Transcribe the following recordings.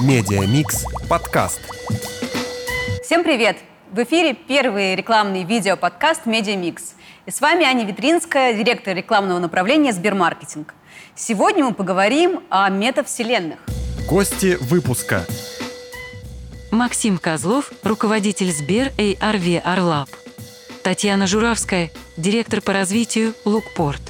Медиамикс подкаст. Всем привет! В эфире первый рекламный видеоподкаст «Медиамикс». И с вами Аня Витринская, директор рекламного направления «Сбермаркетинг». Сегодня мы поговорим о метавселенных. Гости выпуска. Максим Козлов, руководитель Сбер AR/VR Lab. Татьяна Журавская, директор по развитию Lookport.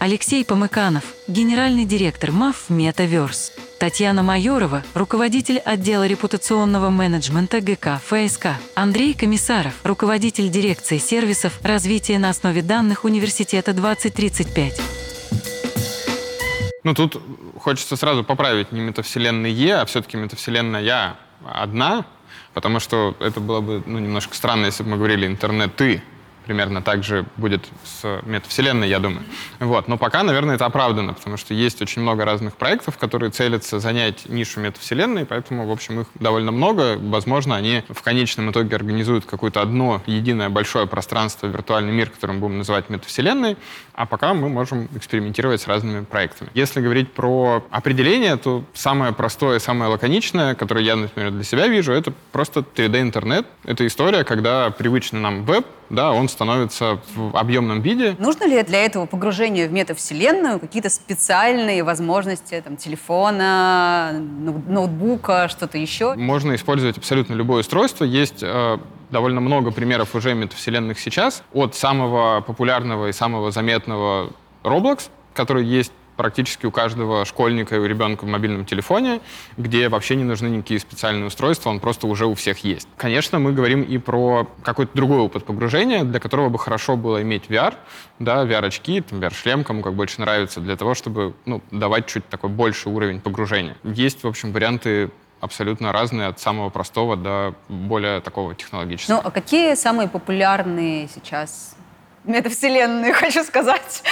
Алексей Помыканов, генеральный директор MAFF Metaverse. Татьяна Майорова, руководитель отдела репутационного менеджмента ГК ФСК. Андрей Комиссаров, руководитель дирекции сервисов развития на основе данных Университета 2035. Ну, тут хочется сразу поправить не метавселенная Е, а все-таки метавселенная Я одна, потому что это было бы ну, немножко странно, если бы мы говорили интернет-ты примерно так же будет с метавселенной, я думаю. Вот. Но пока, наверное, это оправдано, потому что есть очень много разных проектов, которые целятся занять нишу метавселенной, поэтому, в общем, их довольно много. Возможно, они в конечном итоге организуют какое-то одно единое большое пространство, виртуальный мир, который мы будем называть метавселенной, а пока мы можем экспериментировать с разными проектами. Если говорить про определение, то самое простое, самое лаконичное, которое я, например, для себя вижу, это просто 3D-интернет. Это история, когда привычный нам веб, да, он становится в объемном виде. Нужно ли для этого погружения в метавселенную какие-то специальные возможности там, телефона, ноутбука, что-то еще? Можно использовать абсолютно любое устройство. Есть э, довольно много примеров уже метавселенных сейчас. От самого популярного и самого заметного Roblox, который есть практически у каждого школьника и у ребенка в мобильном телефоне, где вообще не нужны никакие специальные устройства, он просто уже у всех есть. Конечно, мы говорим и про какой-то другой опыт погружения, для которого бы хорошо было иметь VR, да, VR-очки, VR-шлем, кому как больше нравится, для того, чтобы ну, давать чуть такой больший уровень погружения. Есть, в общем, варианты абсолютно разные, от самого простого до более такого технологического. Ну, а какие самые популярные сейчас метавселенные, хочу сказать.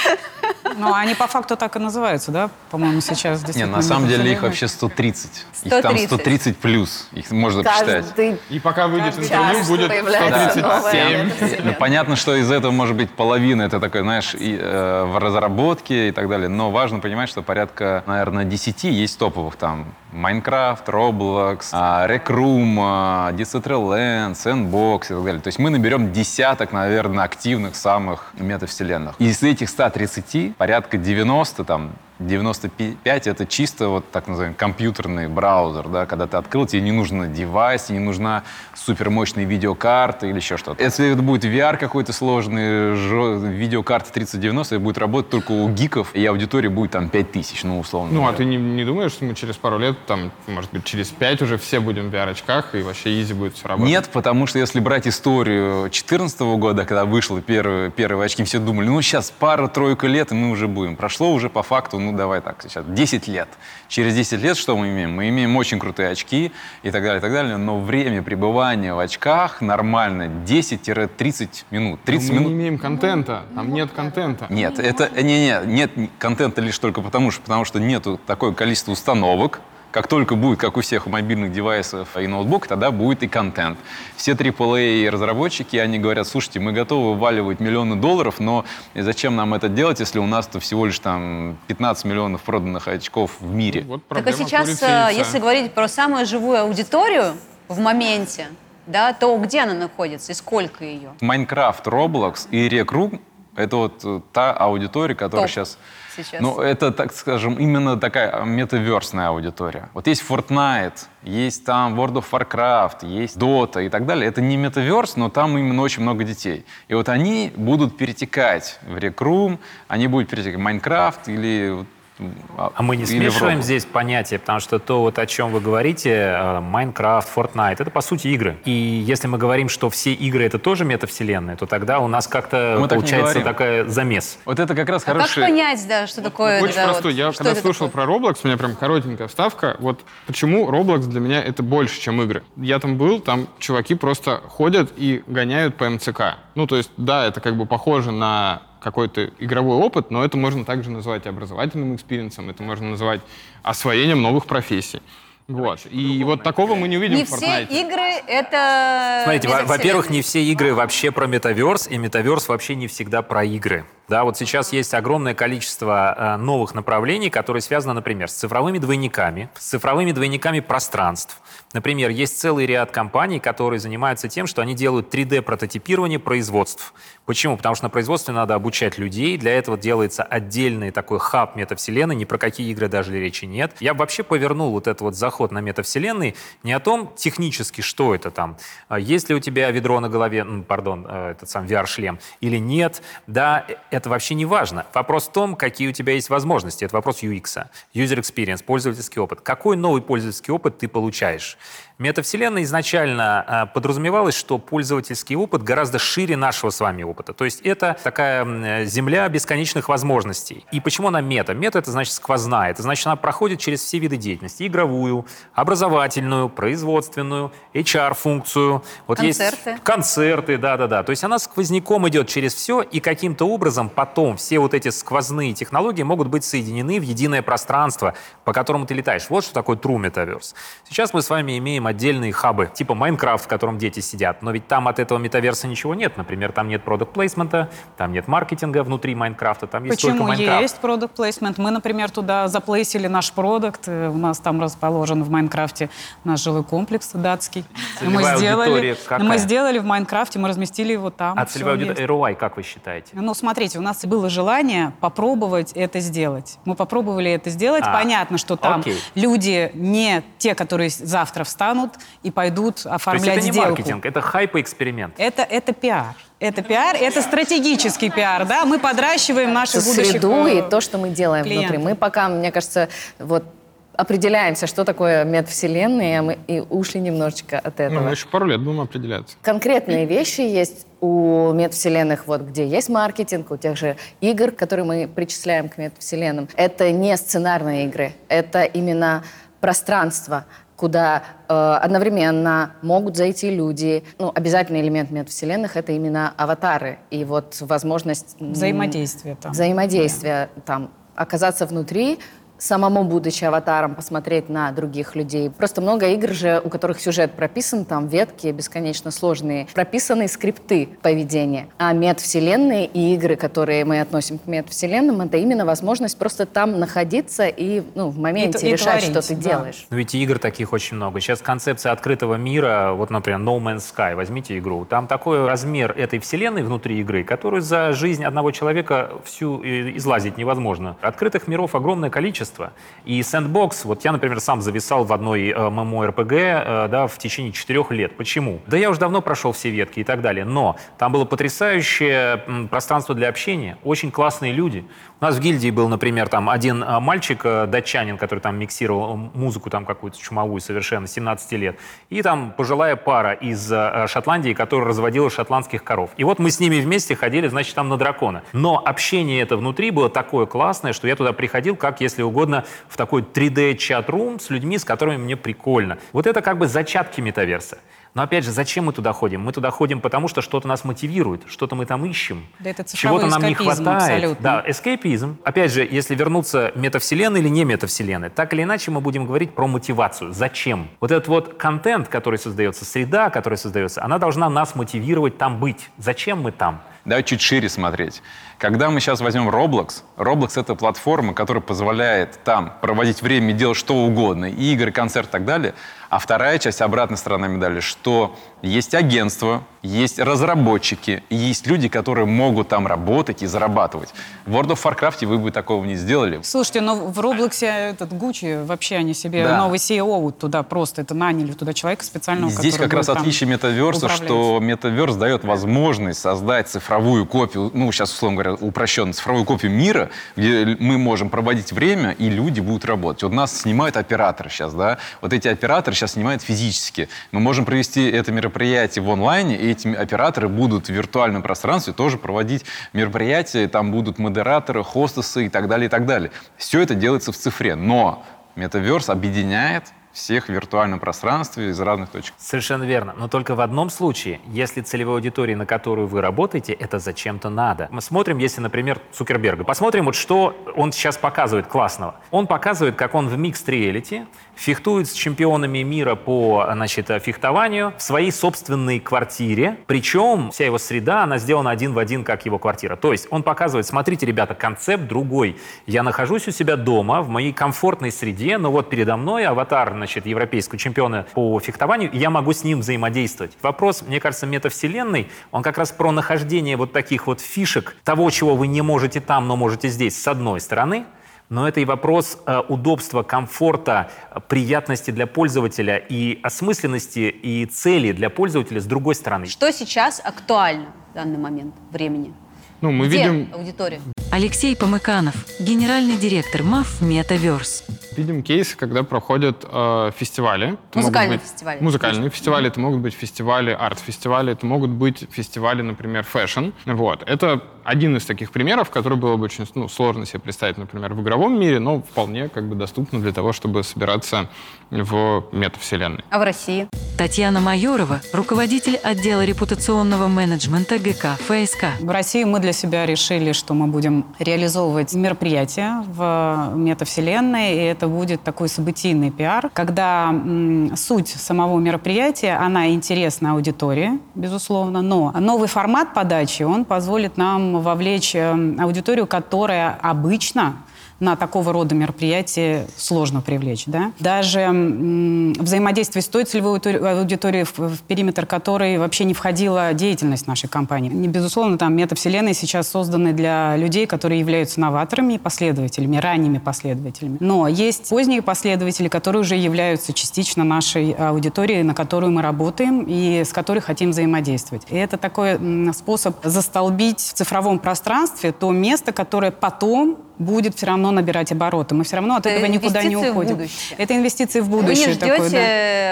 Ну, они по факту так и называются, да? По-моему, сейчас Не, на самом деле их вообще 130. 130. Их там 130 плюс. Их можно Каждый посчитать. И пока выйдет интервью, будет 137. Ну, понятно, что из этого может быть половина, это такое, знаешь, и, э, в разработке и так далее. Но важно понимать, что порядка, наверное, 10 есть топовых там. Майнкрафт, Roblox, Rec Room, Decentraland, Sandbox и так далее. То есть мы наберем десяток, наверное, активных самых метавселенных. Из этих 130 порядка 90, там, 95 это чисто вот так называемый компьютерный браузер, да, когда ты открыл, тебе не нужен девайс, не нужна супермощная видеокарта или еще что-то. Если это будет VR какой-то сложный, жё... видеокарта 3090, это будет работать только у гиков, и аудитория будет там 5000, ну, условно. Ну, говоря. а ты не, не думаешь, что мы через пару лет, там, может быть, через 5 уже все будем в VR-очках, и вообще изи будет все работать? Нет, потому что если брать историю 2014 года, когда вышли первые, первые очки, все думали, ну, сейчас пара-тройка лет, и мы уже будем. Прошло уже по факту, ну, давай так, сейчас 10 лет. Через 10 лет что мы имеем? Мы имеем очень крутые очки и так далее, и так далее, но время пребывания в очках нормально 10-30 минут. 30 Но мы минут. не имеем контента, там нет контента. Нет, это не, не, нет контента лишь только потому, что, потому что нету такое количество установок, как только будет, как у всех мобильных девайсов и ноутбук, тогда будет и контент. Все AAA-разработчики, они говорят, слушайте, мы готовы вваливать миллионы долларов, но зачем нам это делать, если у нас-то всего лишь там 15 миллионов проданных очков в мире? Вот Так а сейчас, э, если говорить про самую живую аудиторию в моменте, да, то где она находится и сколько ее? Майнкрафт, Roblox и Rec Room — это вот э, та аудитория, которая Топ сейчас... сейчас. Ну, это, так скажем, именно такая метаверсная аудитория. Вот есть Fortnite, есть там World of Warcraft, есть Dota и так далее. Это не метаверс, но там именно очень много детей. И вот они будут перетекать в Room, они будут перетекать в Майнкрафт или... А мы не смешиваем здесь понятия, потому что то, вот, о чем вы говорите, э, Майнкрафт, Fortnite, это по сути игры. И если мы говорим, что все игры это тоже метавселенная, то тогда у нас как-то Мы так не получается такая замес. Вот это как раз А как хороший... понять, да, что такое? Очень да, простой. вот, Я когда слушал такое? про Roblox, у меня прям коротенькая вставка. Вот почему Roblox для меня это больше, чем игры. Я там был, там чуваки просто ходят и гоняют по МЦК. Ну, то есть, да, это как бы похоже на какой-то игровой опыт, но это можно также назвать и образовательным experience ом, это можно назвать освоением новых профессий. Вот. И вот такого мы не увидим Не в все Fortnite. игры это... Смотрите, во-первых, не все игры вообще про метаверс, и метаверс вообще не всегда про игры. Да, вот сейчас есть огромное количество э, новых направлений, которые связаны, например, с цифровыми двойниками, с цифровыми двойниками пространств. Например, есть целый ряд компаний, которые занимаются тем, что они делают 3D-прототипирование производств. Почему? Потому что на производстве надо обучать людей, для этого делается отдельный такой хаб метавселенной, ни про какие игры даже речи нет. Я вообще повернул вот этот вот заход на метавселенной не о том технически, что это там, а есть ли у тебя ведро на голове, м, пардон, э, этот сам VR-шлем или нет, да, это вообще не важно. Вопрос в том, какие у тебя есть возможности. Это вопрос UX, user experience, пользовательский опыт. Какой новый пользовательский опыт ты получаешь? Метавселенная изначально а, подразумевалось, что пользовательский опыт гораздо шире нашего с вами опыта. То есть это такая земля бесконечных возможностей. И почему она мета? Мета — это значит сквозная. Это значит, она проходит через все виды деятельности. Игровую, образовательную, производственную, HR-функцию. Вот Концерты. Есть концерты, да-да-да. То есть она сквозняком идет через все, и каким-то образом потом все вот эти сквозные технологии могут быть соединены в единое пространство, по которому ты летаешь. Вот что такое True Metaverse. Сейчас мы с вами имеем отдельные хабы, типа Майнкрафт, в котором дети сидят, но ведь там от этого метаверса ничего нет. Например, там нет продукт плейсмента там нет маркетинга внутри Майнкрафта, там есть только Почему Майнкрафт. есть продукт плейсмент? Мы, например, туда заплейсили наш продукт. э, У нас там расположен в Майнкрафте наш жилой комплекс датский. И мы Целевая сделали, какая? мы сделали в Майнкрафте, мы разместили его там. А целевая аудитория ROI, как вы считаете? Ну, смотрите, у нас было желание попробовать это сделать. Мы попробовали это сделать. А, Понятно, что там окей. люди не те, которые завтра встанут и пойдут То есть оформлять это не сделку. маркетинг, это хайп и эксперимент. Это, это пиар. Это пиар, это стратегический пиар, да? Мы подращиваем наших будущих... среду и то, что мы делаем клиентов. внутри. Мы пока, мне кажется, вот определяемся, что такое метавселенная, а мы и ушли немножечко от Ну, этого. мы еще пару лет будем определяться. Конкретные вещи есть у метавселенных, вот где есть маркетинг, у тех же игр, которые мы причисляем к метавселенным. Это не сценарные игры, это именно пространство, куда э, одновременно могут зайти люди. Ну, обязательный элемент метавселенных — это именно аватары. И вот возможность... м, Взаимодействие там. взаимодействия, там, оказаться внутри, самому будучи аватаром, посмотреть на других людей. Просто много игр же, у которых сюжет прописан, там ветки бесконечно сложные, прописаны скрипты поведения. А метавселенные и игры, которые мы относим к метавселенным, это именно возможность просто там находиться и ну, в моменте И- и решать, творить, что ты да. делаешь. Но ведь и игр таких очень много. Сейчас концепция открытого мира, вот, например, No Man's Sky, возьмите игру. Там такой размер этой вселенной внутри игры, которую за жизнь одного человека всю э, излазить невозможно. Открытых миров огромное количество. И Sandbox, вот я, например, сам зависал в одной э, MMORPG э, да, в течение четырех лет. Почему? Да я уже давно прошел все ветки и так далее, но там было потрясающее пространство для общения, очень классные люди. У нас в гильдии был, например, там один а, мальчик, э, датчанин, который там миксировал музыку там какую-то чумовую совершенно, 17 лет, и там пожилая пара из э, Шотландии, которая разводила шотландских коров. И вот мы с ними вместе ходили, значит, там на дракона. Но общение это внутри было такое классное, что я туда приходил, как, если угодно, в такой 3D-чат-рум с людьми, с которыми мне прикольно. Вот это как бы зачатки метаверса. Но опять же, зачем мы туда ходим? Мы туда ходим, потому что что-то нас мотивирует, что-то мы там ищем. Да это Чего-то нам не хватает. абсолютно. Да, эскейпизм. Опять же, если вернуться метавселенной или не метавселенной, так или иначе мы будем говорить про мотивацию. Зачем? Вот этот вот контент, который создается, среда, которая создается, она должна нас мотивировать там быть. Зачем мы там? Давай чуть шире смотреть. Когда мы сейчас возьмем Roblox, Roblox — это платформа, которая позволяет там проводить время делать что угодно, игры, концерт и так далее. А вторая часть, обратная сторона медали, что есть агентство, есть разработчики, есть люди, которые могут там работать и зарабатывать. В World of Warcraft вы бы такого не сделали. Слушайте, ну в Роблоксе этот Гуччи, вообще они себе Да. новый CEO туда просто, это наняли туда человека специального, Здесь как раз отличие метаверса, управлять. что метаверс дает возможность создать цифровую копию, ну, сейчас, условно говоря, упрощенно, цифровую копию мира, где мы можем проводить время, и люди будут работать. Вот нас снимают операторы сейчас, да, вот эти операторы сейчас снимают физически. Мы можем провести это мероприятие в онлайне, и эти операторы будут в виртуальном пространстве тоже проводить мероприятия, там будут модераторы, хостесы и так далее, и так далее. Все это делается в цифре, но метаверс объединяет всех в виртуальном пространстве из разных точек. Совершенно верно. Но только в одном случае, если целевой аудитории, на которую вы работаете, это зачем-то надо. Мы смотрим, если, например, Цукерберга. Посмотрим, вот что он сейчас показывает классного. Он показывает, как он в микс реалити фехтует с чемпионами мира по значит, фехтованию в своей собственной квартире. Причем вся его среда, она сделана один в один, как его квартира. То есть он показывает, смотрите, ребята, концепт другой. Я нахожусь у себя дома, в моей комфортной среде, но вот передо мной аватар, значит, европейского чемпиона по фехтованию, и я могу с ним взаимодействовать. Вопрос, мне кажется, метавселенной, он как раз про нахождение вот таких вот фишек, того, чего вы не можете там, но можете здесь, с одной стороны, но это и вопрос э, удобства, комфорта, э, приятности для пользователя и осмысленности и цели для пользователя с другой стороны. Что сейчас актуально в данный момент времени? Ну, мы Где видим, аудитория? Алексей Помыканов, генеральный директор МАФ «Метаверс». видим кейсы, когда проходят э, фестивали. Это Музыкальные быть фестивали. Музыкальные фестивали, это могут быть фестивали, арт-фестивали, это могут быть фестивали, например, fashion. Вот. Это один из таких примеров, который было бы очень ну, сложно себе представить, например, в игровом мире, но вполне как бы доступно для того, чтобы собираться в метавселенной. А в России? Татьяна Майорова, руководитель отдела репутационного менеджмента ГК ФСК. В России мы для себя решили, что мы будем реализовывать мероприятия в метавселенной, и это будет такой событийный пиар, когда м, суть самого мероприятия, она интересна аудитории, безусловно, но новый формат подачи, он позволит нам вовлечь э, аудиторию, которая обычно на такого рода мероприятия сложно привлечь. Да? Даже м, взаимодействие с той целевой аудитори- аудиторией, в, в периметр которой вообще не входила деятельность нашей компании. Не, безусловно, там метавселенные сейчас созданы для людей, которые являются новаторами и последователями, ранними последователями. Но есть поздние последователи, которые уже являются частично нашей аудиторией, на которую мы работаем и с которой хотим взаимодействовать. И это такой м, способ застолбить в цифровом пространстве то место, которое потом будет все равно набирать обороты. Мы все равно от Это этого никуда не уходим. Это инвестиции в Вы будущее. не ждете такое,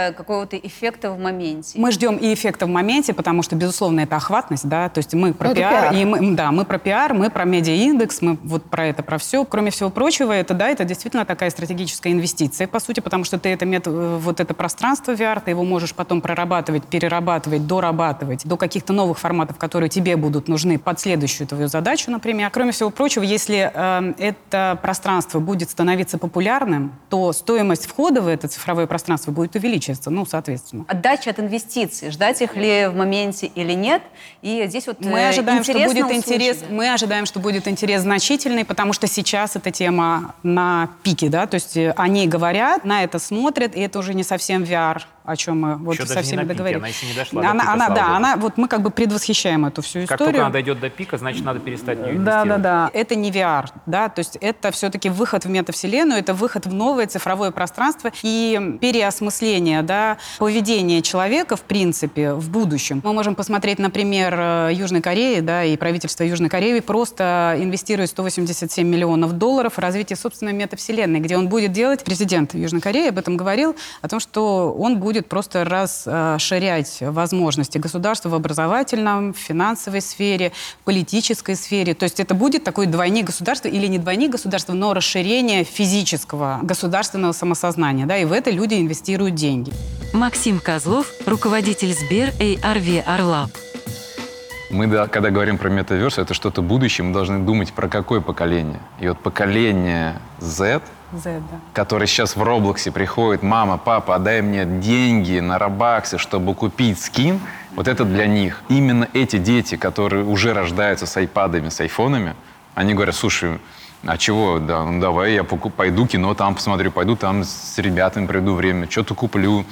да. какого-то эффекта в моменте? Мы ждем и эффекта в моменте, потому что, безусловно, это охватность, да, то есть мы про Ну, пиар, пиар. и мы, да, мы про пиар, мы про медиаиндекс, мы вот про это, про все. Кроме всего прочего, это, да, это действительно такая стратегическая инвестиция, по сути, потому что ты это, мет- э, вот это пространство VR, ты его можешь потом прорабатывать, перерабатывать, дорабатывать до каких-то новых форматов, которые тебе будут нужны под следующую твою задачу, например. Кроме всего прочего, если э, это пространство будет становиться популярным, то стоимость входа в это цифровое пространство будет увеличиваться, ну, соответственно. Отдача от инвестиций. Ждать их ли в моменте или нет? И здесь вот Мы э, ожидаем, что будет интерес. услышать. Мы ожидаем, что будет интерес значительный, потому что сейчас эта тема на пике, да, то есть э, о ней говорят, на это смотрят, и это уже не совсем VR, о чем мы вот Еще со всеми на договорились. она еще не дошла до Она, пика, она, да, богу. она, вот мы как бы предвосхищаем эту всю Как историю. только она дойдет до пика, значит, надо перестать в нее Да, да, да. Это не VR, да, то есть это все-таки выход в метавселенную, это выход в новое цифровое пространство и переосмысление, да, поведения человека, в принципе, в будущем. Мы можем посмотреть, например, э, Южной Кореи, да, и правительство Южной Кореи просто инвестирует 187 миллионов долларов в развитие собственной метавселенной, где он будет делать, президент Южной Кореи об этом говорил, о том, что он будет просто расширять возможности государства в образовательном, в финансовой сфере, в политической сфере. То есть это будет такой двойник государства или не двойник государства, но расширение физического государственного самосознания. Да, и в это люди инвестируют деньги. Максим Козлов, руководитель Сбер ARV Орлаб. Мы, да, когда говорим про метаверс, это что-то будущее, мы должны думать про какое поколение. И вот поколение Z, Z, который сейчас в Роблоксе приходит, мама, папа, отдай мне деньги на Рабаксе, чтобы купить скин, вот это для них. Именно эти дети, которые уже рождаются с айпадами, с айфонами, они говорят, слушай, а чего, да, ну давай я пойду кино там посмотрю, пойду там с ребятами проведу время, что-то куплю.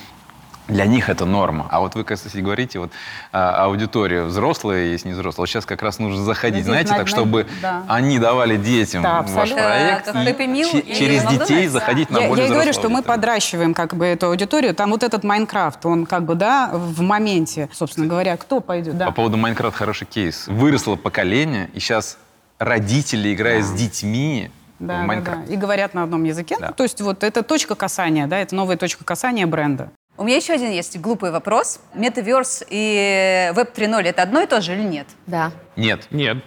Для них это норма. А вот вы, кстати, говорите, вот а, аудитория взрослая есть, не взрослая. Вот сейчас как раз нужно заходить, Здесь знаете, на- так, чтобы да. они давали детям Да, ваш абсолютно. проект Как и че- и через детей Макдональдс, заходить на Я, более я и говорю, что мы подращиваем как бы эту аудиторию. Там вот этот Майнкрафт, он как бы, да, в моменте, собственно говоря, кто пойдет, да. По поводу Майнкрафт хороший кейс. Выросло поколение, и сейчас родители играют с детьми Да, да, да. И говорят на одном языке. Да. То есть вот это точка касания, да, это новая точка касания бренда. У меня еще один есть глупый вопрос. Метаверс и Web 3.0 это одно и то же или нет? Да. Нет. Нет.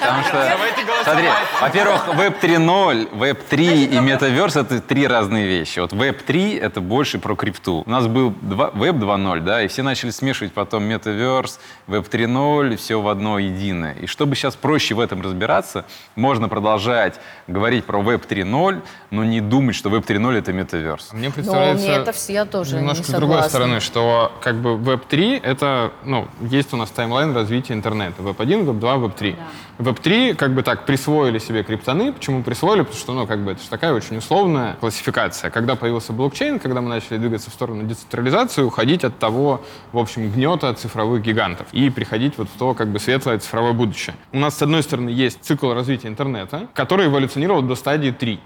Потому что, смотри, во-первых, Web 3.0, Web 3 и Metaverse — это три разные вещи. Вот Web 3 — это больше про крипту. У нас был два, Web 2.0, да, и все начали смешивать потом Metaverse, Web 3.0, все в одно единое. И чтобы сейчас проще в этом разбираться, можно продолжать говорить про Web 3.0, но не думать, что Web 3.0 — это Metaverse. Мне Но представляется... мне это все я тоже Немножко не с другой стороны, что как бы Web3 это, ну, есть у нас таймлайн развития интернета. Web1, Web2, Web3. Web3 как бы так присвоили себе криптоны. Почему присвоили? Потому что, ну, как бы это же такая очень условная классификация. Когда появился блокчейн, когда мы начали двигаться в сторону децентрализации, уходить от того, в общем, гнета цифровых гигантов и приходить вот в то, как бы, светлое цифровое будущее. У нас, с одной стороны, есть цикл развития интернета, который эволюционировал до стадии 3.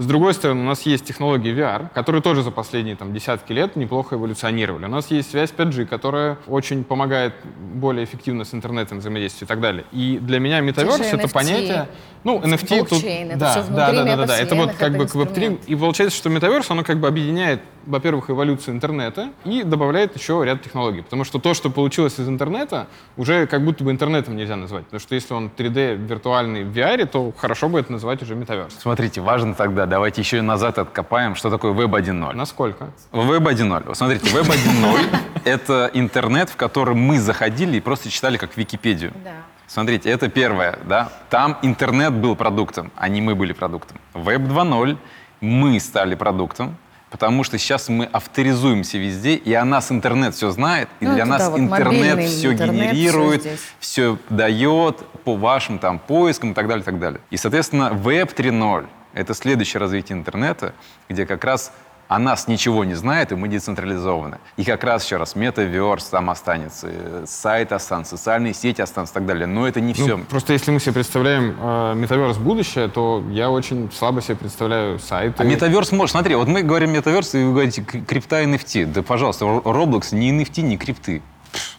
С другой стороны, у нас есть технологии VR, которые тоже за последние там, десятки лет неплохо эволюционировали. У нас есть связь 5G, которая очень помогает более эффективно с интернетом взаимодействовать и так далее. И для меня метаверс это NFT, понятие... Ну, NFT тут... блокчейн, это да, всё да, да, да, да, да. Это вот как это бы к Web3. инструмент. И получается, что метаверс, оно как бы объединяет, во-первых, эволюцию интернета и добавляет еще ряд технологий. Потому что то, что получилось из интернета, уже как будто бы интернетом нельзя назвать. Потому что если он 3D виртуальный в VR, то хорошо бы это называть уже метаверс. Смотрите, важно тогда, давайте еще и назад откопаем, что такое Web 1.0. Насколько? Web 1.0. Вот Смотрите, Web 1.0 — это интернет, в который мы заходили и просто читали как Википедию. Да. Смотрите, это первое, да. Там интернет был продуктом, а не мы были продуктом. Web 2.0 мы стали продуктом, потому что сейчас мы авторизуемся везде, и о нас интернет все знает, и Ну, для нас да, вот интернет все интернет, генерирует, здесь. все дает по вашим там поискам и так далее, и так далее. И, соответственно, Web 3.0 — это следующее развитие интернета, где как раз о нас ничего не знает, и мы децентрализованы. И как раз еще раз, метаверс там останется, э, сайт останется, социальные сети останутся и так далее. Но это не Ну, все. просто если мы себе представляем э, метаверс будущее, то я очень слабо себе представляю сайты. А метаверс может, смотри, вот мы говорим метаверс, и вы говорите крипта и NFT. Да, пожалуйста, Roblox не NFT, не крипты.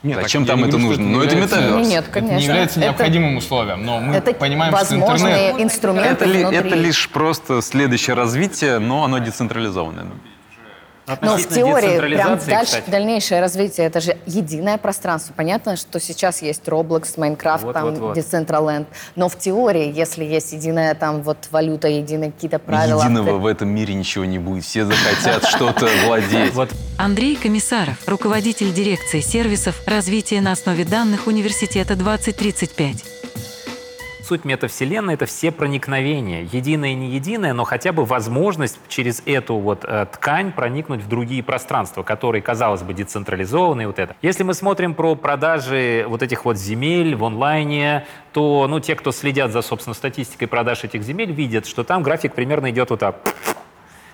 Нет, Зачем так там это говорю, нужно? Ну, не это является- метаверс. Нет, Это конечно. не является Это- необходимым условием, но мы Это понимаем, что интернет... инструменты Это, ли- это лишь просто следующее развитие, но оно децентрализованное. Но в теории прям дальше, кстати. дальнейшее развитие, это же единое пространство. Понятно, что сейчас есть Roblox, Minecraft, Вот, там вот, вот. Decentraland, но в теории, если есть единая там вот валюта, единые какие-то правила... Единого в этом мире ничего не будет. Все захотят что-то владеть. Андрей Комиссаров, руководитель дирекции сервисов развития на основе данных Университета 2035. Суть метавселенной — это все проникновения. Единое и не единое, но хотя бы возможность через эту вот э, ткань проникнуть в другие пространства, которые, казалось бы, децентрализованы. и Вот это. Если мы смотрим про продажи вот этих вот земель в онлайне, то ну, те, кто следят за, собственно, статистикой продаж этих земель, видят, что там график примерно идет вот так.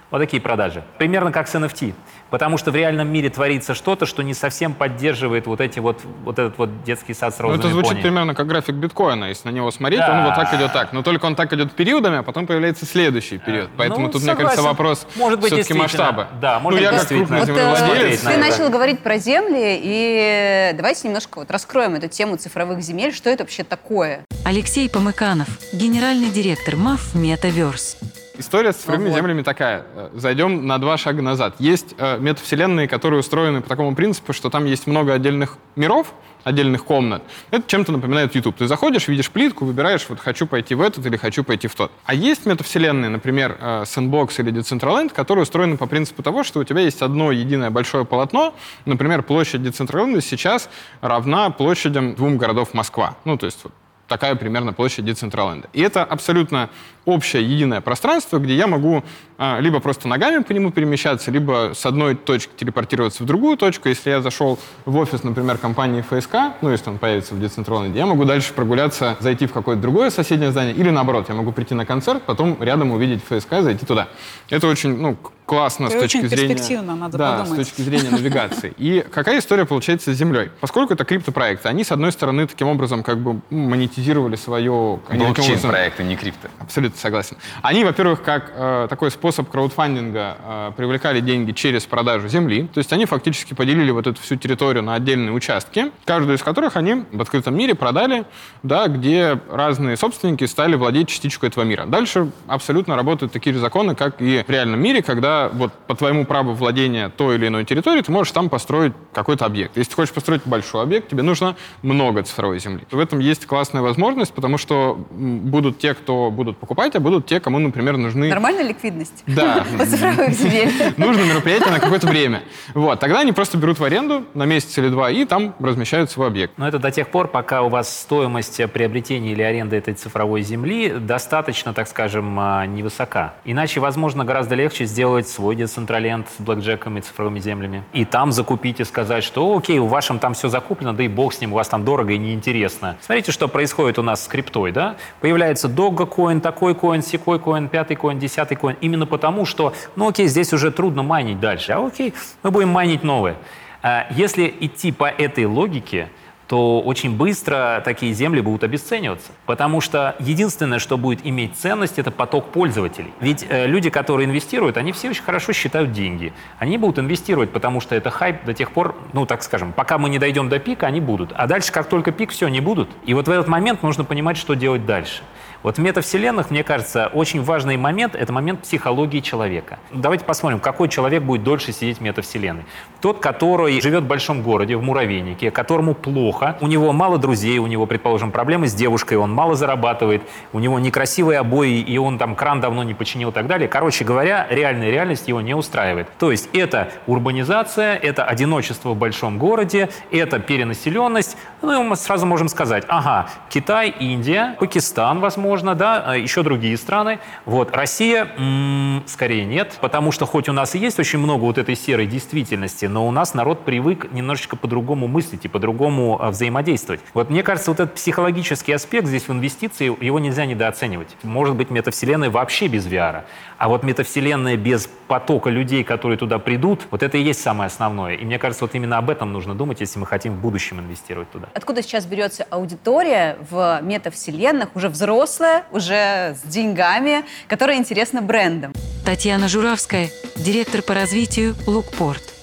Вот такие продажи. Примерно как с NFT. Потому что в реальном мире творится что-то, что не совсем поддерживает вот, эти вот, вот этот вот детский сад с Ну, розовыми это звучит пони. примерно как график биткоина. Если на него смотреть, Да. он вот так идет так. Но только он так идет периодами, а потом появляется следующий период. Поэтому ну, тут, мне кажется, согласен. вопрос Может быть, все-таки масштаба. Да, может ну, я быть, как крупный действительно. Вот, э, землевладелец, ты начал говорить про земли, и давайте немножко вот раскроем эту тему цифровых земель. Что это вообще такое? Алексей Помыканов, генеральный директор МАФ «Метаверс». История с цифровыми Вот. землями такая. Э, Зайдем на два шага назад. Есть э, метавселенные, которые устроены по такому принципу, что там есть много отдельных миров, отдельных комнат. Это чем-то напоминает YouTube. Ты заходишь, видишь плитку, выбираешь, вот хочу пойти в этот или хочу пойти в тот. А есть метавселенные, например, э, Sandbox или Decentraland, которые устроены по принципу того, что у тебя есть одно единое большое полотно. Например, площадь Decentraland сейчас равна площадям двум городов Москва. Ну, то есть вот такая примерно площадь Децентраленда. И это абсолютно общее единое пространство, где я могу а, либо просто ногами по нему перемещаться, либо с одной точки телепортироваться в другую точку. Если я зашел в офис, например, компании ФСК, ну, если он появится в Децентраленде, я могу дальше прогуляться, зайти в какое-то другое соседнее здание, или наоборот, я могу прийти на концерт, потом рядом увидеть ФСК, зайти туда. Это очень, ну, классно Это с точки очень зрения... перспективно, надо да, подумать. с точки зрения навигации. И какая история получается с Землей? Поскольку это криптопроекты, они, с одной стороны, таким образом как бы монетизировали свое... Блокчейн-проекты, не крипто. Абсолютно согласен. Они, во-первых, как э, такой способ краудфандинга э, привлекали деньги через продажу земли. То есть они фактически поделили вот эту всю территорию на отдельные участки, каждую из которых они в открытом мире продали, да, где разные собственники стали владеть частичкой этого мира. Дальше абсолютно работают такие же законы, как и в реальном мире, когда вот по твоему праву владения той или иной территории ты можешь там построить какой-то объект. Если ты хочешь построить большой объект, тебе нужно много цифровой земли. В этом есть классная возможность, потому что будут те, кто будут покупать, а будут те, кому, например, нужны... Нормальная ликвидность? Да. По цифровой земле. Нужно мероприятие на какое-то время. Вот. Тогда они просто берут в аренду на месяц или два и там размещают свой объект. Но это до тех пор, пока у вас стоимость приобретения или аренды этой цифровой земли достаточно, так скажем, а, невысока. Иначе, возможно, гораздо легче сделать свой децентралент с блэкджеком и цифровыми землями. И там закупить и сказать, что окей, у вашем там все закуплено, да и бог с ним, у вас там дорого и неинтересно. Смотрите, что происходит у нас с криптой, да? Появляется коин, такой коин, секой коин, пятый коин, десятый коин. Именно потому, что, ну окей, здесь уже трудно майнить дальше. А окей, мы будем майнить новые. А Если идти по этой логике, то очень быстро такие земли будут обесцениваться. Потому что единственное, что будет иметь ценность, это поток пользователей. Ведь э, люди, которые инвестируют, они все очень хорошо считают деньги. Они будут инвестировать, потому что это хайп до тех пор, ну так скажем, пока мы не дойдем до пика, они будут. А дальше, как только пик, все, не будут. И вот в этот момент нужно понимать, что делать дальше. Вот в метавселенных, мне кажется, очень важный момент – это момент психологии человека. Давайте посмотрим, какой человек будет дольше сидеть в метавселенной. Тот, который живет в большом городе, в муравейнике, которому плохо, у него мало друзей, у него, предположим, проблемы с девушкой, он мало зарабатывает, у него некрасивые обои, и он там кран давно не починил и так далее. Короче говоря, реальная реальность его не устраивает. То есть это урбанизация, это одиночество в большом городе, это перенаселенность. Ну, и мы сразу можем сказать, ага, Китай, Индия, Пакистан, возможно, да, а еще другие страны. Вот, Россия, м, скорее нет, потому что хоть у нас и есть очень много вот этой серой действительности, но у нас народ привык немножечко по-другому мыслить и по-другому а, взаимодействовать. Вот мне кажется, вот этот психологический аспект здесь в инвестиции, его нельзя недооценивать. Может быть, метавселенная вообще без VR. А вот метавселенная без потока людей, которые туда придут, вот это и есть самое основное. И мне кажется, вот именно об этом нужно думать, если мы хотим в будущем инвестировать туда. Откуда сейчас берется аудитория в метавселенных, уже взрослая, уже с деньгами, которая интересна брендам? Татьяна Журавская, директор по развитию «Лукпорт».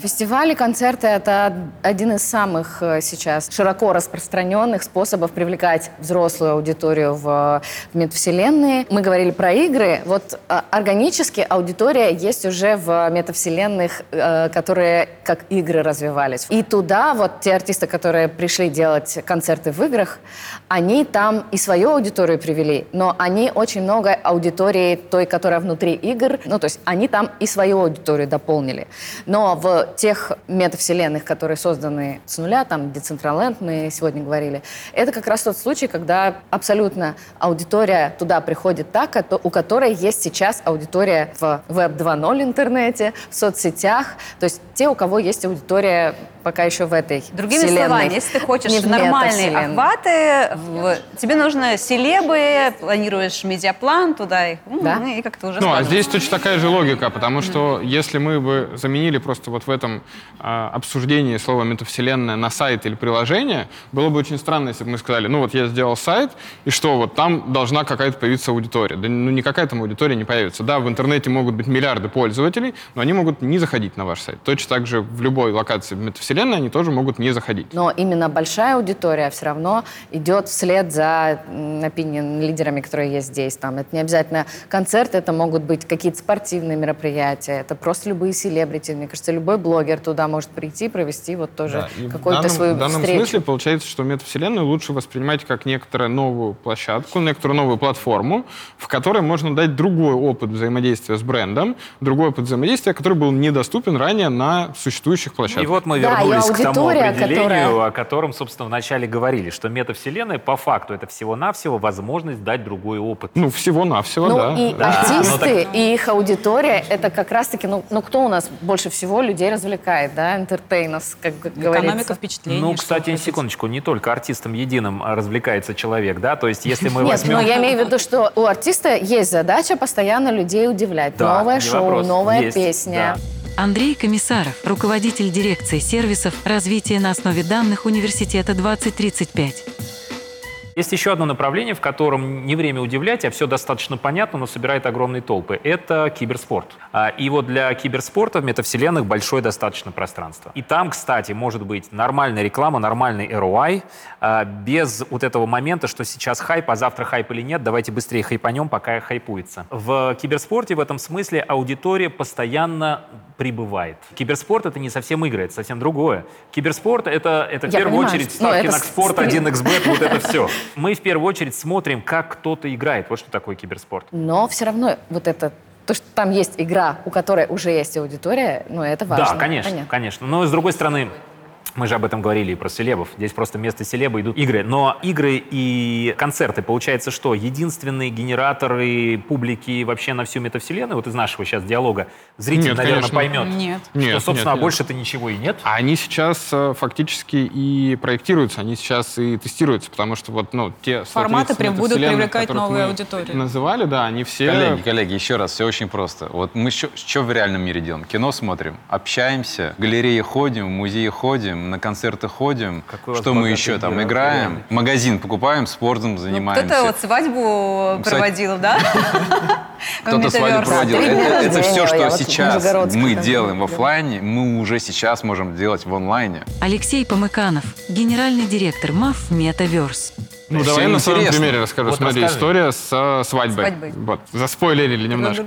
Фестивали, концерты – это один из самых э, сейчас широко распространенных способов привлекать взрослую аудиторию в, метавселенные. Мы говорили про игры. Вот э, органически аудитория есть уже в метавселенных, э, которые как игры развивались. И туда вот те артисты, которые пришли делать концерты в играх, они там и свою аудиторию привели, но они очень много аудитории той, которая внутри игр, ну то есть они там и свою аудиторию дополнили. Но в тех метавселенных, которые созданы с нуля, там Decentraland мы сегодня говорили, это как раз тот случай, когда абсолютно аудитория туда приходит так, у которой есть сейчас аудитория в Web 2.0 интернете, в соцсетях, то есть те, у кого есть аудитория пока еще в этой Другими вселенной. словами, если ты хочешь Не нормальные метавселенной. охваты, в- тебе нужно селебы, планируешь медиаплан туда, и, Да. и как-то уже Ну, а здесь точно такая же логика, потому что если мы бы заменили просто вот в этом а, обсуждении слова метавселенная на сайт или приложение, было бы очень странно, если бы мы сказали, ну вот я сделал сайт, и что, вот там должна какая-то появиться аудитория. Да ну никакая там аудитория не появится. Да, в интернете могут быть миллиарды пользователей, но они могут не заходить на ваш сайт. Точно так же в любой локации в метавселенной они тоже могут не заходить. Но именно большая аудитория все равно идет вслед за opinion лидерами, которые есть здесь. Там это не обязательно концерты, это могут быть какие-то спортивные мероприятия, это просто любые селебрити. Мне кажется, любой блогер туда может прийти, провести вот тоже Да, какую-то свою В данном встречу. смысле получается, что метавселенную лучше воспринимать как некоторую новую площадку, некоторую новую платформу, в которой можно дать другой опыт взаимодействия с брендом, другой опыт взаимодействия, который был недоступен ранее на существующих площадках. И вот мы Да, вернулись к тому аудитория, определению, которая- о котором, собственно, вначале говорили, что метавселенная по факту это всего-навсего возможность дать другой опыт. Ну, всего-навсего, Ну да. и Да, артисты, ну и их аудитория, это как раз-таки, ну, ну кто у нас больше всего людей развлекает, да, entertainers, как г- Экономика говорится. впечатлений. Ну, кстати, секундочку, не только артистом единым а, развлекается человек, да, то есть если мы Нет, возьмем... но я имею в виду, что у артиста есть задача постоянно людей удивлять. Да, Новое шоу, вопрос. новая Есть, песня. да. Андрей Комиссаров, руководитель дирекции сервисов развития на основе данных Университета 2035. Есть еще одно направление, в котором не время удивлять, а все достаточно понятно, но собирает огромные толпы. Это киберспорт. А, И вот для киберспорта в метавселенных большое достаточно пространство. И там, кстати, может быть нормальная реклама, нормальный ROI, а, без вот этого момента, что сейчас хайп, а завтра хайп или нет, давайте быстрее хайпанем, пока хайпуется. В киберспорте в этом смысле аудитория постоянно прибывает. Киберспорт — это не совсем игры, это совсем другое. Киберспорт — это, это в Я первую понимаю, очередь ну, ставки на спорт, стрим. 1xbet, вот это все. Мы в первую очередь смотрим, как кто-то играет. Вот что такое киберспорт. Но все равно вот это, то, что там есть игра, у которой уже есть аудитория, ну, это важно. Да, конечно, Понятно. конечно. Но с другой стороны, мы же об этом говорили и про селебов. Здесь просто вместо селеба идут игры. Но игры и концерты, получается, что единственные генераторы публики вообще на всю метавселенную, вот из нашего сейчас диалога, зритель, Нет, наверное, конечно. поймет, Нет. что, Нет, собственно, нет, нет. больше-то ничего и нет. А они сейчас э, фактически и проектируются, они сейчас и тестируются, потому что вот, ну, те 130 Форматы прям будут привлекать мы аудиторию. Называли, да, они все... Коллеги, коллеги, еще раз, все очень просто. Вот мы что, что в реальном мире делаем? Кино смотрим, общаемся, в галереи ходим, в музеи ходим, на концерты ходим. Какой что мы еще там мир, играем? реальный. Магазин покупаем, спортом Ну, занимаемся. кто-то вот свадьбу Кстати, проводил, да? Кто-то свадьбу проводил. Это, все, что сейчас мы делаем в была. оффлайне, мы уже сейчас можем делать в онлайне. Алексей Помыканов, генеральный директор МАФ «Метаверс». Ну, давай я на своем интересно. примере расскажу. Вот Смотри, расскажи. история с свадьбой. Свадьбой. Вот, заспойлерили немножко.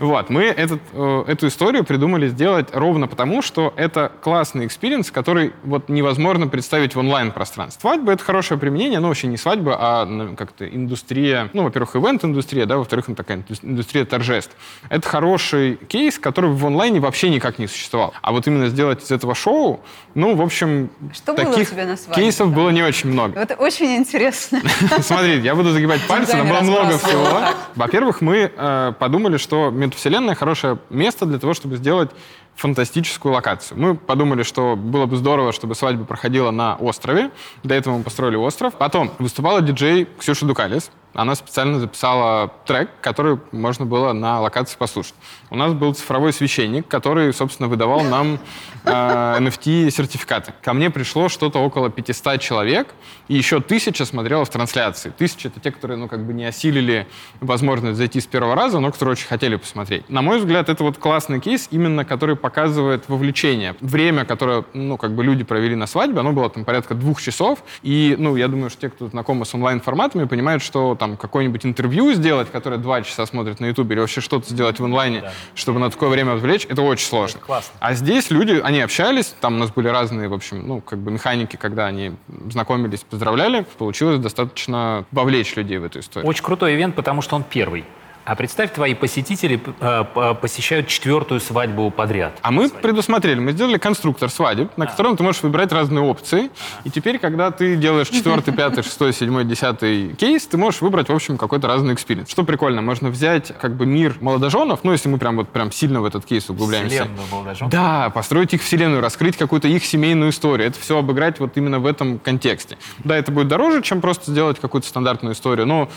Вот, мы этот, э, эту историю придумали сделать ровно потому, что это классный experience, который вот невозможно представить в онлайн-пространстве. Свадьба — это хорошее применение, но вообще не свадьба, а ну, как-то индустрия, ну, во-первых, ивент-индустрия, да, во-вторых, ну, такая индус- индустрия торжеств. Это хороший кейс, который в онлайне вообще никак не существовал. А вот именно сделать из этого шоу, ну, в общем, Что было у таких тебя на свадьбе кейсов там? было не очень много. Это очень интересно. Смотри, я буду загибать пальцы, но было много всего. Во-первых, мы э, подумали, что метавселенная хорошее место для того, чтобы сделать фантастическую локацию. Мы подумали, что было бы здорово, чтобы свадьба проходила на острове. Для этого мы построили остров. Потом выступала диджей Ксюша Дукалис. Она специально записала трек, который можно было на локации послушать. У нас был цифровой священник, который, собственно, выдавал нам э, NFT-сертификаты. Ко мне пришло что-то около 500 человек, и еще тысяча смотрела в трансляции. Тысяча — это те, которые, ну, как бы не осилили возможность зайти с первого раза, но которые очень хотели посмотреть. На мой взгляд, это вот классный кейс, именно который показывает вовлечение. Время, которое, ну, как бы люди провели на свадьбе, оно было там порядка двух часов, и, ну, я думаю, что те, кто знакомы с онлайн-форматами, понимают, что там какое-нибудь интервью сделать, которое два часа смотрят на YouTube, или вообще что-то сделать в онлайне, чтобы на такое время отвлечь, это очень сложно. классно. А здесь люди, они общались, там у нас были разные, в общем, ну, как бы механики, когда они знакомились, поздравляли. Получилось достаточно вовлечь людей в эту историю. Очень крутой ивент, потому что он первый. А представь, твои посетители э, п- посещают четвертую свадьбу подряд. А мы предусмотрели, мы сделали конструктор свадеб, на котором ты можешь выбирать разные опции. И теперь, когда ты делаешь четвертый, пятый, шестой, седьмой, десятый кейс, ты можешь выбрать, в общем, какой-то разный experience. Что прикольно, можно взять как бы мир молодоженов, ну, если мы прям вот прям сильно в этот кейс углубляемся. Вселенную молодожен. Да, построить их вселенную, раскрыть какую-то их семейную историю. Это все обыграть вот именно в этом контексте. Да, это будет дороже, чем просто сделать какую-то стандартную историю, но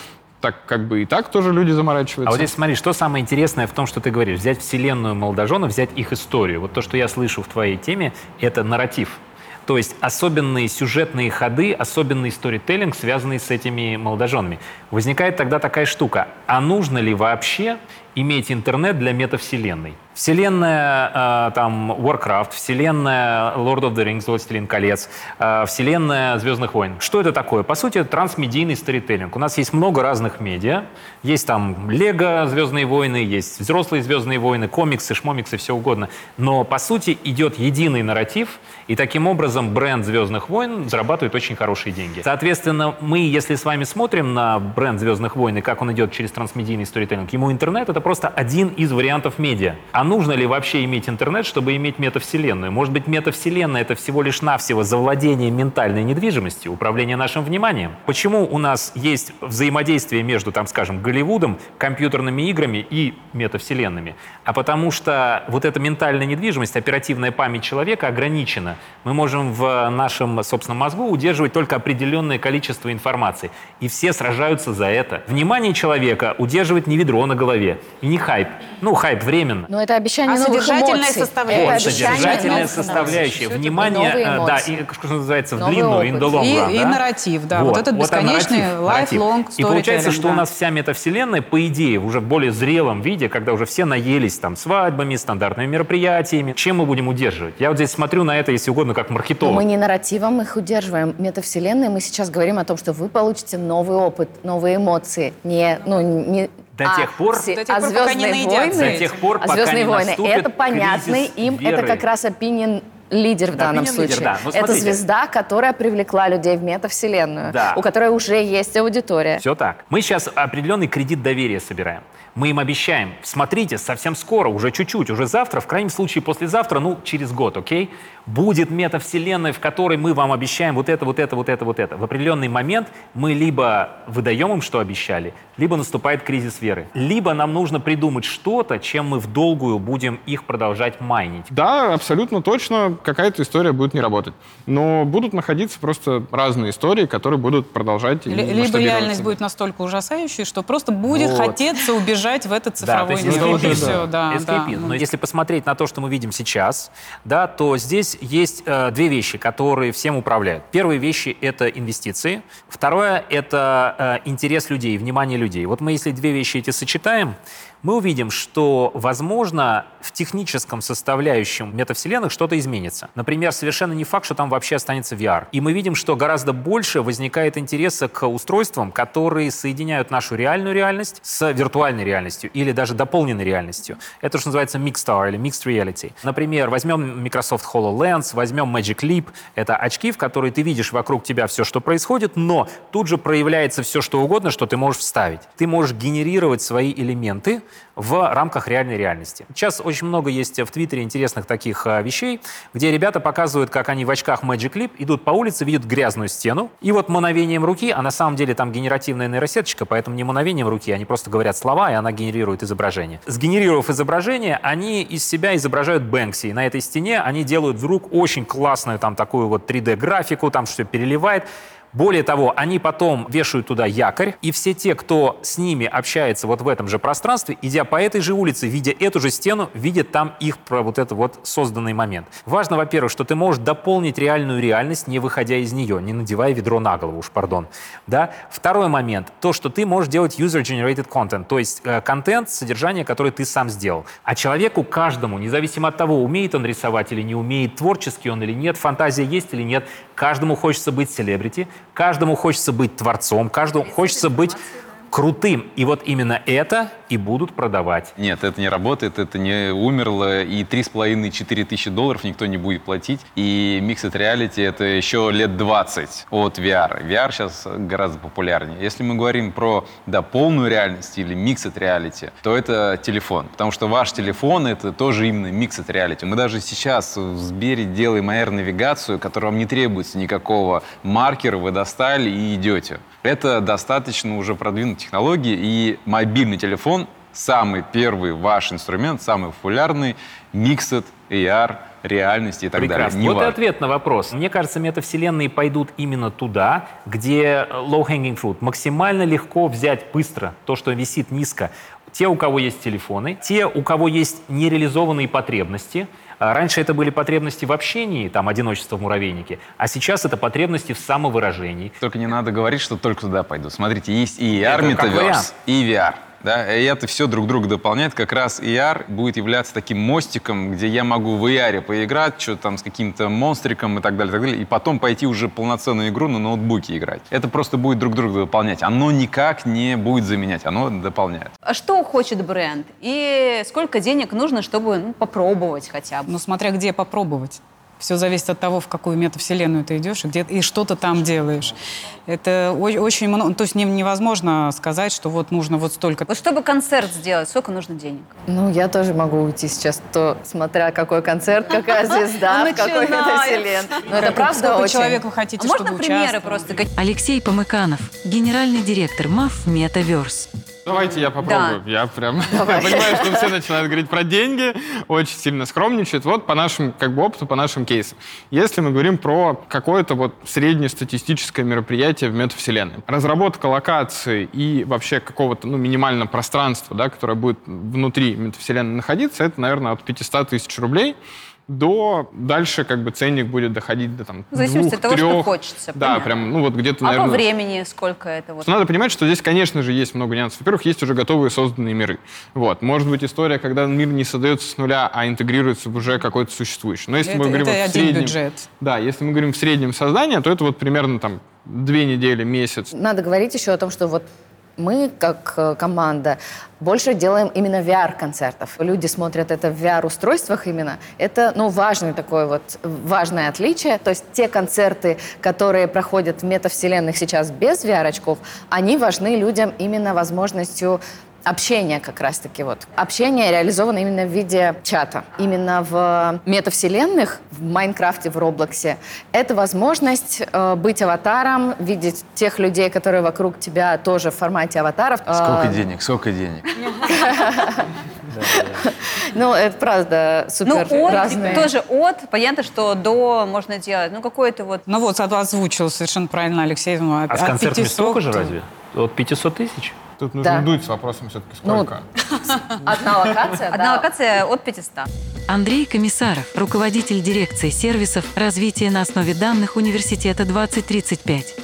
так как бы и так тоже люди заморачиваются. А вот здесь смотри, что самое интересное в том, что ты говоришь. Взять вселенную молодоженов, взять их историю. Вот то, что я слышу в твоей теме, это нарратив. То есть особенные сюжетные ходы, особенный сторителлинг, связанный с этими молодоженами. Возникает тогда такая штука. А нужно ли вообще иметь интернет для метавселенной? Вселенная э, там Warcraft, вселенная Lord of the Rings, Властелин колец, э, вселенная Звездных войн. Что это такое? По сути, это трансмедийный сторителлинг. У нас есть много разных медиа. Есть там Лего Звездные войны, есть взрослые Звездные войны, комиксы, шмомиксы, все угодно. Но по сути идет единый нарратив, и таким образом бренд Звездных войн зарабатывает очень хорошие деньги. Соответственно, мы, если с вами смотрим на бренд Звездных войн и как он идет через трансмедийный сторителлинг, ему интернет это просто один из вариантов медиа. А нужно ли вообще иметь интернет, чтобы иметь метавселенную? Может быть, метавселенная это всего лишь навсего завладение ментальной недвижимостью, управление нашим вниманием? Почему у нас есть взаимодействие между, там, скажем, Голливудом, компьютерными играми и метавселенными? А потому что вот эта ментальная недвижимость, оперативная память человека ограничена. Мы можем в нашем собственном мозгу удерживать только определенное количество информации. И все сражаются за это. Внимание человека удерживает не ведро на голове. И не хайп. Ну, хайп временно. Но это обещание А новых содержательная эмоций. составляющая. Это Вот, содержательная новых составляющая. эмоций. Внимание, э, да, и, как что называется, в Новый длинную, in the long И- run, и да? нарратив, да, вот этот а бесконечный нарратив. И получается, что у да. нас вся метавселенная, по идее, уже в более зрелом виде, когда уже все наелись там свадьбами, стандартными мероприятиями, чем мы будем удерживать? Я вот здесь смотрю на это, если угодно, как Но маркетолог. мы не нарративом их удерживаем. Метавселенной мы сейчас говорим о том, что вы получите новый опыт, новые эмоции. Не, ну, не... До а, тех пор- все- До тех а пор, пока не «Звездные наедятся войны», До тех пор, а пока «Звездные не войны» это понятный им, веры. это как раз opinion лидер в Да, данном случае. да. Ну, это звезда, которая привлекла людей в метавселенную, Да. у которой уже есть аудитория. Все так. Мы сейчас определенный кредит доверия собираем. Мы им обещаем, смотрите, совсем скоро, уже чуть-чуть, уже завтра, в крайнем случае послезавтра, ну, через год, окей, будет метавселенная, в которой мы вам обещаем вот это, вот это, вот это, вот это. В определенный момент мы либо выдаем им, что обещали, либо наступает кризис веры. Либо нам нужно придумать что-то, чем мы в долгую будем их продолжать майнить. Да, абсолютно точно, какая-то история будет не работать. Но будут находиться просто разные истории, которые будут продолжать Либо реальность будет настолько ужасающей, что просто будет Вот. хотеться убежать в этот Да, то цифровой есть мир. И всё, да, да. Но если посмотреть на то, что мы видим сейчас, да, то здесь есть э, две вещи, которые всем управляют. Первые вещи — это инвестиции. Второе — это э, интерес людей, внимание людей. Вот мы если две вещи эти сочетаем, мы увидим, что, возможно, в техническом составляющем метавселенных что-то изменится. Например, совершенно не факт, что там вообще останется VR. И мы видим, что гораздо больше возникает интереса к устройствам, которые соединяют нашу реальную реальность с виртуальной реальностью или даже дополненной реальностью. Это что называется Mixed Star или Mixed Reality. Например, возьмем Microsoft HoloLens, возьмем Magic Leap. Это очки, в которые ты видишь вокруг тебя все, что происходит, но тут же проявляется все, что угодно, что ты можешь вставить. Ты можешь генерировать свои элементы в рамках реальной реальности. Сейчас очень много есть в Твиттере интересных таких а, вещей, где ребята показывают, как они в очках Magic Leap идут по улице, видят грязную стену, и вот мановением руки, а на самом деле там генеративная нейросеточка, поэтому не мановением руки, они просто говорят слова, и она генерирует изображение. Сгенерировав изображение, они из себя изображают Бэнкси, и на этой стене они делают вдруг очень классную там такую вот 3D-графику, там все переливает. Более того, они потом вешают туда якорь, и все те, кто с ними общается вот в этом же пространстве, идя по этой же улице, видя эту же стену, видят там их про вот этот вот созданный момент. Важно, во-первых, что ты можешь дополнить реальную реальность, не выходя из нее, не надевая ведро на голову, уж пардон. Да? Второй момент, то, что ты можешь делать user-generated content, то есть э, контент, содержание, которое ты сам сделал. А человеку каждому, независимо от того, умеет он рисовать или не умеет, творческий он или нет, фантазия есть или нет, каждому хочется быть селебрити, каждому хочется быть творцом, каждому хочется быть крутым. И вот именно это и будут продавать. Нет, это не работает, это не умерло, и 3,5-4 тысячи долларов никто не будет платить. И Mixed Reality это еще лет 20 от VR. VR сейчас гораздо популярнее. Если мы говорим про да, полную реальность или Mixed Reality, то это телефон. Потому что ваш телефон это тоже именно Mixed Reality. Мы даже сейчас в Сбере делаем AR-навигацию, которая вам не требуется никакого маркера, вы достали и идете. Это достаточно уже продвинутые технологии, и мобильный телефон самый первый ваш инструмент, самый популярный, Mixed AR, реальности и так Прекрасно. далее. Вот и Неважно. ответ на вопрос. Мне кажется, метавселенные пойдут именно туда, где low-hanging fruit. Максимально легко взять быстро то, что висит низко. Те, у кого есть телефоны, те, у кого есть нереализованные потребности. А Раньше это были потребности в общении, там, одиночество в муравейнике, а сейчас это потребности в самовыражении. Только не надо говорить, что только туда пойду. Смотрите, есть и AR, Это как Metaverse, вариант. и VR. Да, и это все друг друга дополняет. Как раз AR будет являться таким мостиком, где я могу в AR поиграть, что там с каким-то монстриком и так далее, и так далее, и потом пойти уже полноценную игру на ноутбуке играть. Это просто будет друг друга дополнять. Оно никак не будет заменять, оно дополняет. А что хочет бренд? И сколько денег нужно, чтобы ну, попробовать хотя бы? Ну, смотря где попробовать. Все зависит от того, в какую метавселенную ты идешь и, где, и что ты там делаешь. Это очень много. То есть не- невозможно сказать, что вот нужно вот столько. Вот чтобы концерт сделать, сколько нужно денег? Ну, я тоже могу уйти сейчас, то, смотря какой концерт, какая звезда, в какой метавселенной. Но это Как- правда сколько очень... человек вы хотите, А можно чтобы примеры участвовал? просто? Алексей Помыканов, генеральный директор МАФ «Метаверс». Давайте я попробую. Я прям я понимаю, что все начинают говорить про деньги, очень сильно скромничают. Вот по нашему как бы опыту, по нашим кейсам. Если мы говорим про какое-то вот среднестатистическое мероприятие в метавселенной, разработка локации и вообще какого-то ну, минимального пространства, да, которое будет внутри метавселенной находиться, это, наверное, от 500 тысяч рублей до дальше как бы ценник будет доходить до там В зависимости двух, от того, трех. что хочется. Да, понятно. прям, ну вот где-то, А наверное... по времени сколько это? Вот? Надо понимать, что здесь, конечно же, есть много нюансов. Во-первых, есть уже готовые созданные миры. Вот. Может быть история, когда мир не создается с нуля, а интегрируется в уже какой-то существующий. Но если Это- мы говорим это вот в среднем, бюджет. Да, если мы говорим в среднем создания, то это вот примерно там две недели, месяц. Надо говорить еще о том, что вот мы, как э, команда, больше делаем именно VR-концертов. Люди смотрят это в VR-устройствах именно. Это, ну, важный такой вот, важное отличие. То есть те концерты, которые проходят в метавселенных сейчас без VR-очков, они важны людям именно возможностью общения как раз-таки вот. Общение реализовано именно в виде чата. Именно в метавселенных, в Майнкрафте, в Роблоксе, это возможность э, быть аватаром, видеть тех людей, которые вокруг тебя тоже в формате аватаров. Сколько Э, денег, сколько денег. Ну, это правда Ну, супер от, разные. тоже от, понятно, что до можно делать. Ну, какой-то вот... Ну вот, озвучил совершенно правильно Алексей. ну, А с от концертами 500 столько же разве? От 500 тысяч? Тут нужно Да. дуть с вопросом все-таки Ну, сколько. Одна локация, Одна да. локация от 500. Андрей Комиссаров, руководитель дирекции сервисов развития на основе данных Университета 2035.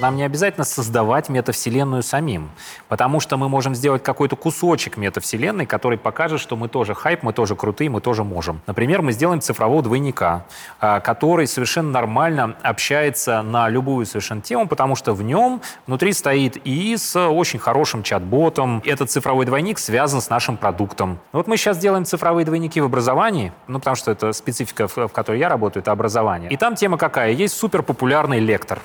Нам не обязательно создавать метавселенную самим, потому что мы можем сделать какой-то кусочек метавселенной, который покажет, что мы тоже хайп, мы тоже крутые, мы тоже можем. Например, мы сделаем цифрового двойника, а, который совершенно нормально общается на любую совершенно тему, потому что в нем внутри стоит и с очень хорошим чат-ботом. Этот цифровой двойник связан с нашим продуктом. Вот мы сейчас делаем цифровые двойники в образовании, ну, потому что это специфика, в, которой я работаю, это образование. И там тема какая? Есть суперпопулярный лектор,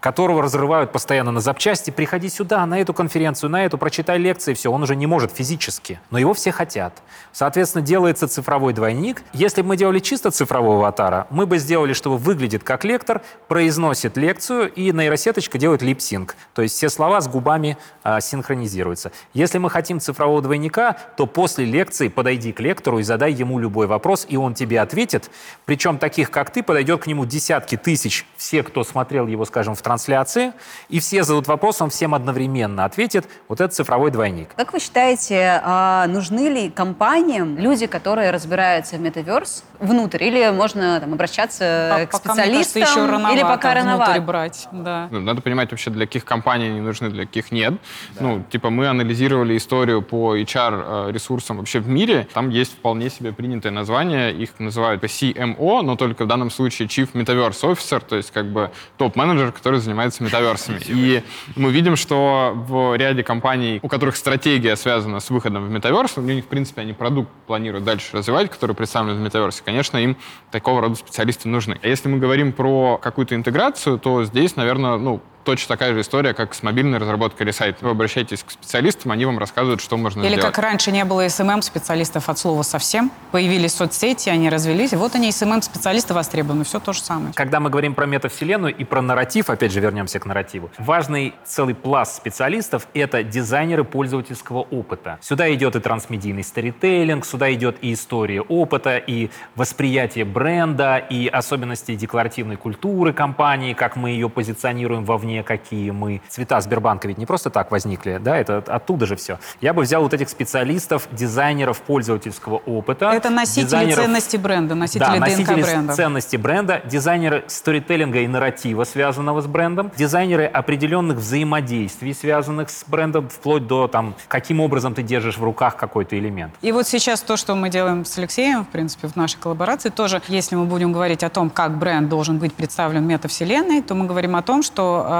которого разрывают постоянно на запчасти. Приходи сюда, на эту конференцию, на эту, прочитай лекции, все. Он уже не может физически, но его все хотят. Соответственно, делается цифровой двойник. Если бы мы делали чисто цифрового аватара, мы бы сделали, чтобы выглядит как лектор, произносит лекцию, и нейросеточка делает липсинг. То есть все слова с губами а, синхронизируются. Если мы хотим цифрового двойника, то после лекции подойди к лектору и задай ему любой вопрос, и он тебе ответит. Причем таких, как ты, подойдет к нему десятки тысяч, все, кто смотрел его, скажем, в трансляции, и все зададут вопрос, он всем одновременно ответит. Вот это цифровой двойник. Как вы считаете, а, нужны ли компаниям люди, которые разбираются в метаверс внутрь? Или можно там, обращаться По- к пока, кажется, специалистам? еще рановато или пока рановато? брать. Да. Ну, Надо понимать вообще, для каких компаний они нужны, для каких нет. Ну, типа, мы анализировали историю по HR-ресурсам вообще в мире. Там есть вполне себе принятое название. Их называют CMO, но только в данном случае Chief Metaverse Officer, то есть как бы топ-менеджер, который занимается метаверсами. И мы видим, что в ряде компаний, у которых стратегия связана с выходом в метаверс, у них, в принципе, они продукт планируют дальше развивать, который представлен в метаверсе, конечно, им такого рода специалисты нужны. А если мы говорим про какую-то интеграцию, то здесь, наверное, ну, точно такая же история, как с мобильной разработкой или сайта. Вы обращаетесь к специалистам, они вам рассказывают, что можно Или сделать. как раньше не было СММ-специалистов от слова совсем. Появились соцсети, они развелись. Вот они, СММ-специалисты востребованы. Все то же самое. Когда мы говорим про метавселенную и про нарратив, опять же вернемся к нарративу, важный целый пласт специалистов — это дизайнеры пользовательского опыта. Сюда идет и трансмедийный сторителлинг, сюда идет и история опыта, и восприятие бренда, и особенности декларативной культуры компании, как мы ее позиционируем вовне, какие мы. Цвета Сбербанка ведь не просто так возникли, да, это оттуда же все. Я бы взял вот этих специалистов, дизайнеров пользовательского опыта. Это носители дизайнеров- ценности бренда, носители да, ДНК носители бренда. ценности бренда, дизайнеры сторителлинга и нарратива, связанного с брендом, дизайнеры определенных взаимодействий, связанных с брендом, вплоть до там, каким образом ты держишь в руках какой-то элемент. И вот сейчас то, что мы делаем с Алексеем, в принципе, в нашей коллаборации, тоже, если мы будем говорить о том, как бренд должен быть представлен в метавселенной, то мы говорим о том, что э,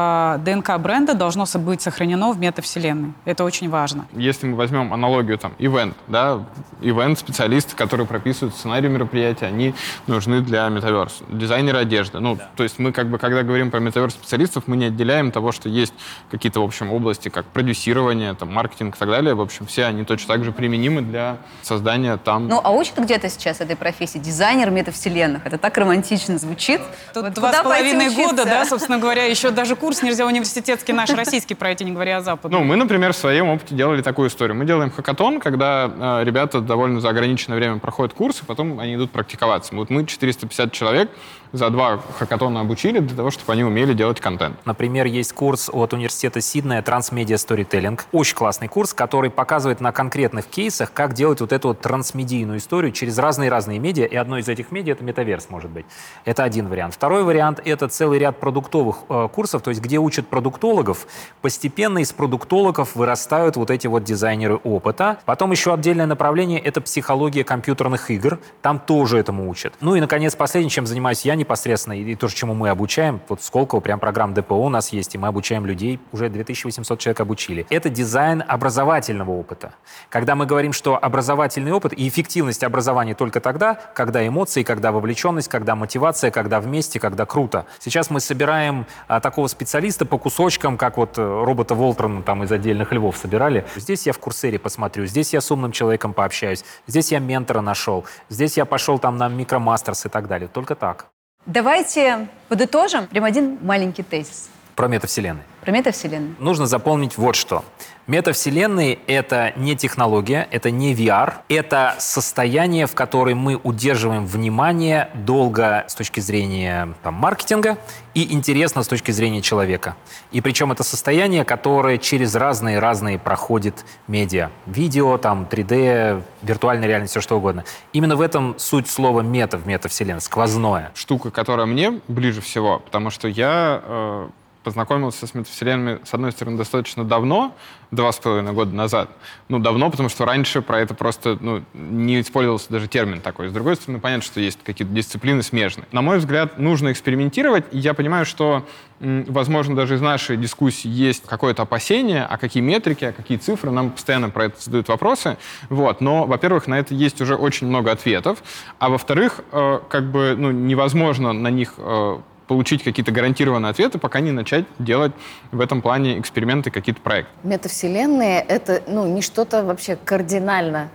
ДНК бренда должно быть сохранено в метавселенной. Это очень важно. Если мы возьмем аналогию, там, ивент, да, ивент-специалисты, которые прописывают сценарий мероприятия, они нужны для метаверс. Дизайнеры одежды. Ну, то есть мы, как бы, когда говорим про метаверс-специалистов, мы не отделяем того, что есть какие-то, в общем, области, как продюсирование, там, маркетинг и так далее. В общем, все они точно так же применимы для создания там... Ну, а учат где-то сейчас этой профессии дизайнер метавселенных. Это так романтично звучит. Тут Вот два с половиной года, да, собственно говоря, еще даже курс нельзя университетский наш российский пройти, не говоря о западном. Ну, мы, например, в своем опыте делали такую историю. Мы делаем хакатон, когда э, ребята довольно за ограниченное время проходят курс, и потом они идут практиковаться. Вот мы 450 человек за два хакатона обучили для того, чтобы они умели делать контент. Например, есть курс от университета Сиднея «Трансмедиа Storytelling». Очень классный курс, который показывает на конкретных кейсах, как делать вот эту вот трансмедийную историю через разные-разные медиа, и одно из этих медиа — это метаверс, может быть. Это один вариант. Второй вариант — это целый ряд продуктовых э, курсов, то есть где учат продуктологов. Постепенно из продуктологов вырастают вот эти вот дизайнеры опыта. Потом еще отдельное направление — это психология компьютерных игр. Там тоже этому учат. Ну и, наконец, последнее, чем занимаюсь я непосредственно, и то, чему мы обучаем, вот Сколково, прям программ ДПО у нас есть, и мы обучаем людей, уже 2800 человек обучили. Это дизайн образовательного опыта. Когда мы говорим, что образовательный опыт и эффективность образования только тогда, когда эмоции, когда вовлеченность, когда мотивация, когда вместе, когда круто. Сейчас мы собираем а, такого специалиста по кусочкам, как вот э, робота Волтрона там из отдельных львов собирали. Здесь я в курсере посмотрю, здесь я с умным человеком пообщаюсь, здесь я ментора нашел, здесь я пошел там на микромастерс и так далее. Только так. Давайте подытожим прям один маленький тезис Про метавселенные. про метавселенную. Нужно запомнить вот что. Метавселенные — это не технология, это не VR, это состояние, в котором мы удерживаем внимание долго с точки зрения там, маркетинга и интересно с точки зрения человека. И причем это состояние, которое через разные-разные проходит медиа. Видео, там, 3D, виртуальная реальность, все что угодно. Именно в этом суть слова мета в метавселенной, сквозное. Штука, которая мне ближе всего, потому что я э, познакомился с метавселенными, с одной стороны, достаточно давно, два с половиной года назад. Ну, давно, потому что раньше про это просто ну, не использовался даже термин такой. С другой стороны, понятно, что есть какие-то дисциплины смежные. На мой взгляд, нужно экспериментировать, и я понимаю, что, возможно, даже из нашей дискуссии есть какое-то опасение, а какие метрики, а какие цифры, нам постоянно про это задают вопросы. Вот. Но, во-первых, на это есть уже очень много ответов, а во-вторых, э, как бы ну, невозможно на них э, получить какие-то гарантированные ответы, пока не начать делать в этом плане эксперименты, какие-то проекты. Метавселенные — это ну, не что-то вообще кардинально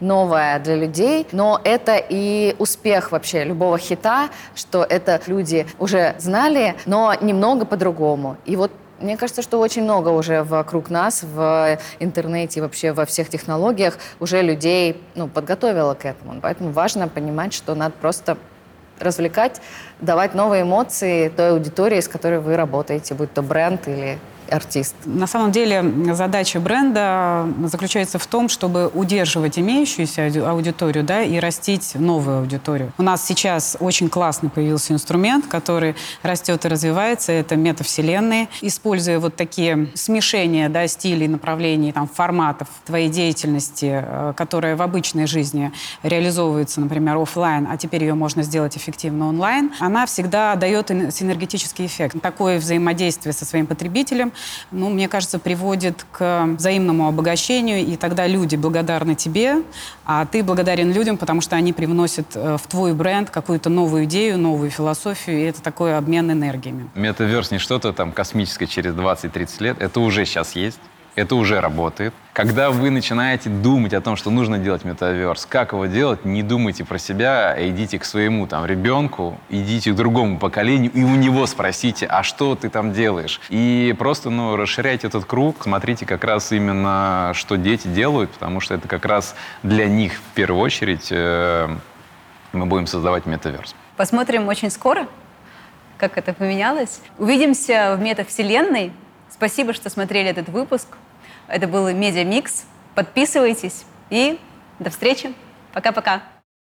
новое для людей, но это и успех вообще любого хита, что это люди уже знали, но немного по-другому. И вот мне кажется, что очень много уже вокруг нас, в интернете вообще во всех технологиях уже людей ну, подготовило к этому. Поэтому важно понимать, что надо просто развлекать, давать новые эмоции той аудитории, с которой вы работаете, будь то бренд или артист. На самом деле задача бренда заключается в том, чтобы удерживать имеющуюся ауди- аудиторию да, и растить новую аудиторию. У нас сейчас очень классный появился инструмент, который растет и развивается. Это метавселенные. Используя вот такие смешения да, стилей, направлений, там, форматов твоей деятельности, э, которая в обычной жизни реализовывается, например, оффлайн, а теперь ее можно сделать эффективно онлайн, она всегда дает ин- синергетический эффект. Такое взаимодействие со своим потребителем, ну, мне кажется, приводит к взаимному обогащению, и тогда люди благодарны тебе, а ты благодарен людям, потому что они привносят э, в твой бренд какую-то новую идею, новую философию, и это такой обмен энергиями. Метаверс не что-то там космическое через 20-30 лет. Это уже сейчас есть. Это уже работает. Когда вы начинаете думать о том, что нужно делать метаверс, как его делать, не думайте про себя, а идите к своему там ребенку, идите к другому поколению и у него спросите, а что ты там делаешь? И просто, ну, расширяйте этот круг, смотрите как раз именно, что дети делают, потому что это как раз для них в первую очередь э, мы будем создавать метаверс. Посмотрим очень скоро, как это поменялось. Увидимся в метавселенной. Спасибо, что смотрели этот выпуск. Это был Медиа Микс. Подписывайтесь и до встречи. Пока-пока.